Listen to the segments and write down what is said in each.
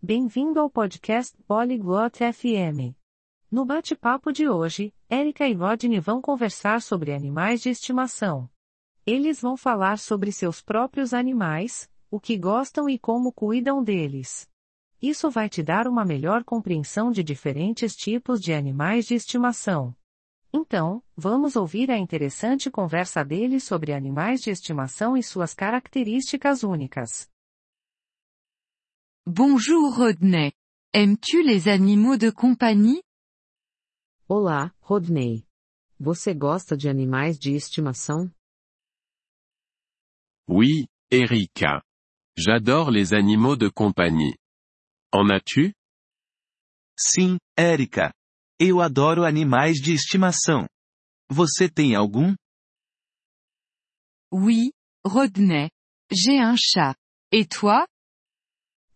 Bem-vindo ao podcast Polyglot FM. No bate-papo de hoje, Erika e Rodney vão conversar sobre animais de estimação. Eles vão falar sobre seus próprios animais, o que gostam e como cuidam deles. Isso vai te dar uma melhor compreensão de diferentes tipos de animais de estimação. Então, vamos ouvir a interessante conversa deles sobre animais de estimação e suas características únicas. Bonjour Rodney. Aimes-tu les animaux de compagnie? Olá, Rodney. Você gosta de animais de estimação? Oui, Erika. J'adore les animaux de compagnie. En as-tu? Sim, Erika. Eu adoro animais de estimação. Você tem algum? Oui, Rodney. J'ai un chat. Et toi?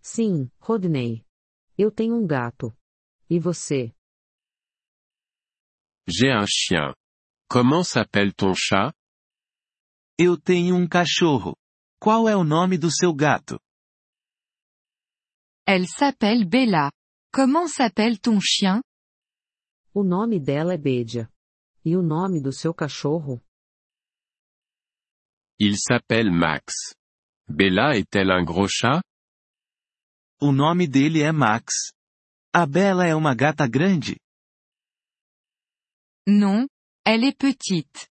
Sim, Rodney. Eu tenho um gato. E você? J'ai un chien. Comment s'appelle ton chat? Eu tenho um cachorro. Qual é o nome do seu gato? Elle s'appelle Bella. Comment s'appelle ton chien? O nome dela é Bédia. E o nome do seu cachorro? Il s'appelle Max. Bella est-elle un gros chat? O nome dele é Max. A Bela é uma gata grande? Non, elle est petite.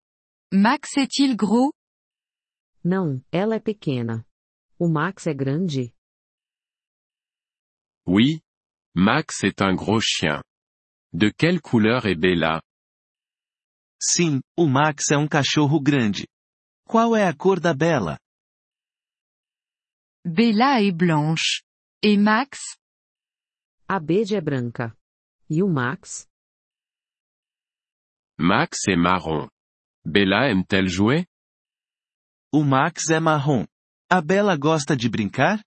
Max est-il gros? Não, ela é pequena. O Max é grande? Oui. Max est un gros chien. De quelle couleur est Bella? Sim, o Max é um cachorro grande. Qual é a cor da Bela? Bella est blanche. Et Max? A Bédia é branca. E o Max? Max est marron. Bella aime-t-elle jouer? O Max é marrom. A Bela gosta de brincar?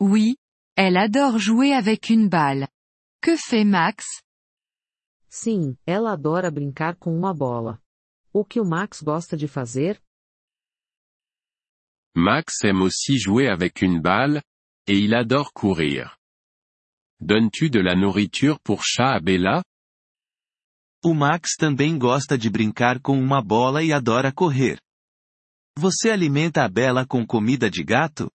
Oui. Elle adore jouer avec une balle. Que fait Max? Sim, ela adora brincar com uma bola. O que o Max gosta de fazer? Max aime aussi jouer avec une balle, et il adore courir. Donnes-tu de la nourriture pour chat à Bella? O Max também gosta de brincar com uma bola e adora correr. Você alimenta a Bela com comida de gato?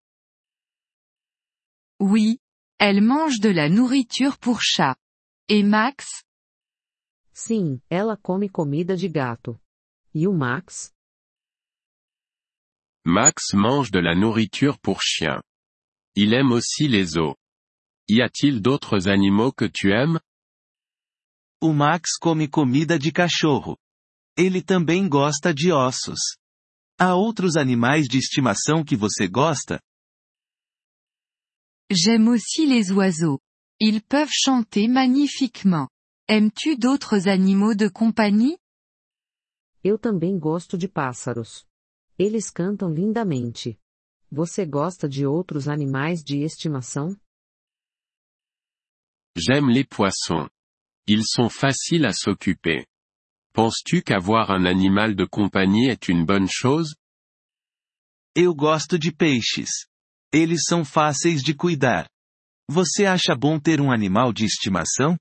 Oui. Elle mange de la nourriture pour chat. Et Max? Sim, ela come comida de gato. E o Max? Max mange de la nourriture pour chien. Il aime aussi les os. Y a-t-il d'autres animaux que tu aimes? O Max come comida de cachorro. Ele também gosta de ossos. Há outros animais de estimação que você gosta? J'aime aussi les oiseaux. Ils peuvent chanter magnifiquement. Aimes-tu d'autres animaux de compagnie? Eu também gosto de pássaros. Eles cantam lindamente. Você gosta de outros animais de estimação? J'aime les poissons. Ils sont faciles à s'occuper. Penses-tu qu'avoir un animal de compagnie est une bonne chose? Eu gosto de peixes. Eles são fáceis de cuidar. Você acha bom ter um animal de estimação?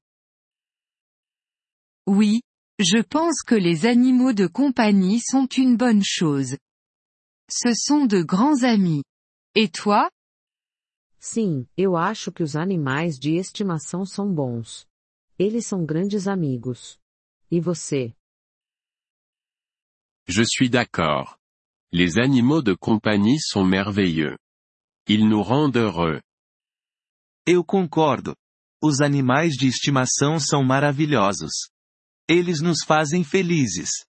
Oui. Je pense que les animaux de compagnie sont une bonne chose. Ce sont de grands amis. Et toi? Sim, eu acho que os animais de estimação são bons. Eles são grandes amigos. E você? Je suis d'accord. Les animaux de compagnie sont merveilleux. Ils nous rendent heureux. Eu concordo. Os animais de estimação são maravilhosos. Eles nos fazem felizes.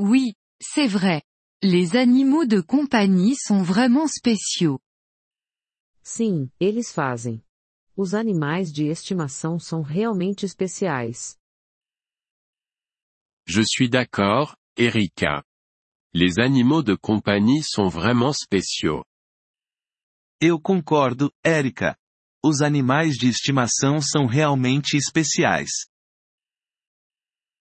Oui, c'est vrai. Les animaux de compagnie sont vraiment spéciaux. Sim, eles fazem. Os animais de estimação são realmente especiais. Je suis d'accord, Erika. Les animaux de compagnie sont vraiment spéciaux. Eu concordo, Erika. Os animais de estimação são realmente especiais.